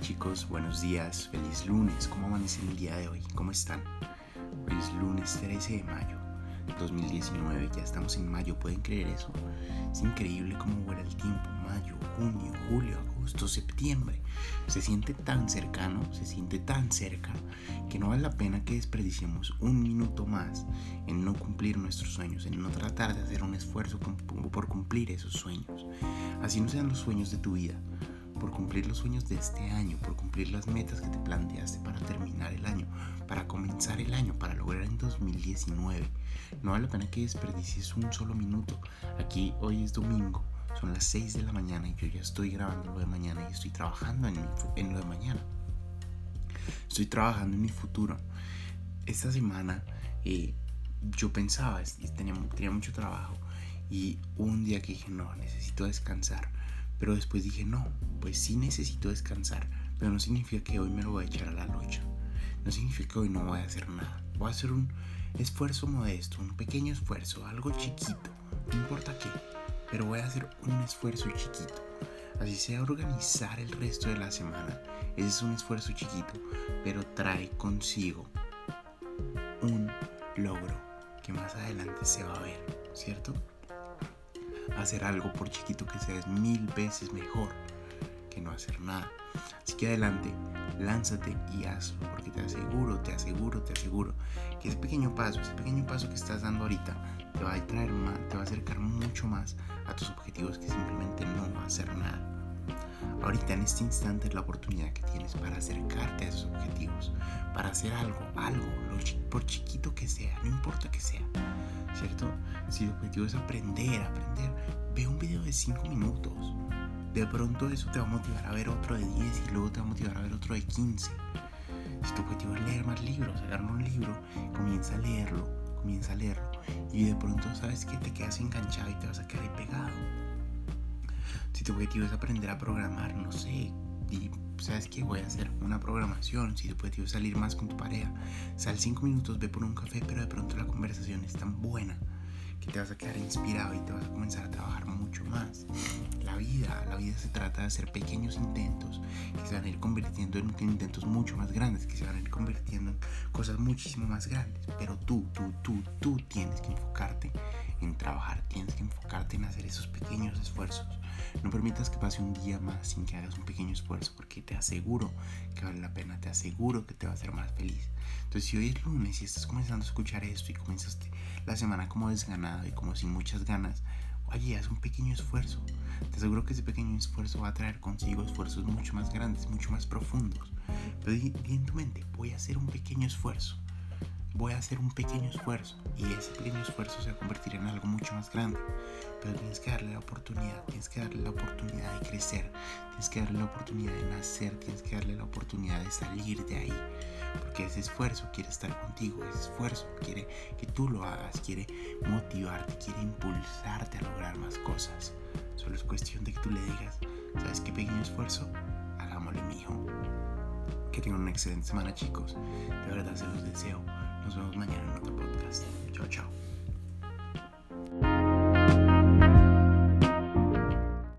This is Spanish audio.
Chicos, buenos días, feliz lunes, ¿cómo amanecen el día de hoy? ¿Cómo están? Hoy es lunes 13 de mayo 2019, ya estamos en mayo, ¿pueden creer eso? Es increíble cómo vuela el tiempo, mayo, junio, julio, agosto, septiembre. Se siente tan cercano, se siente tan cerca, que no vale la pena que desperdiciemos un minuto más en no cumplir nuestros sueños, en no tratar de hacer un esfuerzo por cumplir esos sueños. Así no sean los sueños de tu vida por cumplir los sueños de este año, por cumplir las metas que te planteaste para terminar el año, para comenzar el año, para lograr en 2019. No vale la pena que desperdicies un solo minuto. Aquí hoy es domingo, son las 6 de la mañana y yo ya estoy grabando lo de mañana y estoy trabajando en, lo de mañana. Estoy trabajando en mi futuro. Esta semana eh, yo pensaba, tenía, tenía mucho trabajo y un día que dije, no, necesito descansar pero después dije, no, pues sí necesito descansar, pero no significa que hoy me lo voy a echar a la lucha. No significa que hoy no voy a hacer nada. Voy a hacer un esfuerzo modesto, un pequeño esfuerzo, algo chiquito, no importa qué, pero voy a hacer un esfuerzo chiquito. Así sea organizar el resto de la semana. Ese es un esfuerzo chiquito, pero trae consigo un logro que más adelante se va a ver, ¿cierto? hacer algo por chiquito que sea es mil veces mejor que no hacer nada. Así que adelante, lánzate y hazlo, porque te aseguro, te aseguro, te aseguro que ese pequeño paso, ese pequeño paso que estás dando ahorita, te va a traer más, te va a acercar mucho más a tus objetivos que simplemente no hacer nada. Ahorita en este instante es la oportunidad que tienes para acercarte a esos objetivos, para hacer algo, algo, por chiquito que sea, no importa que sea. ¿cierto? Si el objetivo es aprender, aprender, ve un video de 5 minutos. De pronto eso te va a motivar a ver otro de 10 y luego te va a motivar a ver otro de 15. Si tu objetivo es leer más libros, agarra un libro, comienza a leerlo, comienza a leerlo y de pronto sabes que te quedas enganchado y te vas a quedar pegado. Si tu objetivo es aprender a programar, no sé, y sabes que voy a hacer una programación, si tu objetivo es salir más con tu pareja, sal 5 minutos, ve por un café, pero de pronto la conversación es tan buena que te vas a quedar inspirado y te vas a comenzar a trabajar mucho más. La vida, la vida se trata de hacer pequeños intentos que se van a ir convirtiendo en intentos mucho más grandes, que se van a ir convirtiendo en cosas muchísimo más grandes. Pero tú, tú, tú, tú tienes que enfocarte en trabajar, en hacer esos pequeños esfuerzos. No permitas que pase un día más sin que hagas un pequeño esfuerzo, porque te aseguro que vale la pena, te aseguro que te va a hacer más feliz. Entonces, si hoy es lunes y estás comenzando a escuchar esto y comenzaste la semana como desganado y como sin muchas ganas, oye, haz un pequeño esfuerzo. Te aseguro que ese pequeño esfuerzo va a traer consigo esfuerzos mucho más grandes, mucho más profundos. Pero di, en tu mente, voy a hacer un pequeño esfuerzo voy a hacer un pequeño esfuerzo y ese pequeño esfuerzo se va a convertir en algo mucho más grande. Pero tienes que darle la oportunidad, tienes que darle la oportunidad de crecer, tienes que darle la oportunidad de nacer, tienes que darle la oportunidad de salir de ahí. Porque ese esfuerzo quiere estar contigo, ese esfuerzo quiere que tú lo hagas, quiere motivarte, quiere impulsarte a lograr más cosas. Solo es cuestión de que tú le digas, ¿sabes qué pequeño esfuerzo? Hagámosle, mijo. Que tengan una excelente semana, chicos. De verdad se los deseo.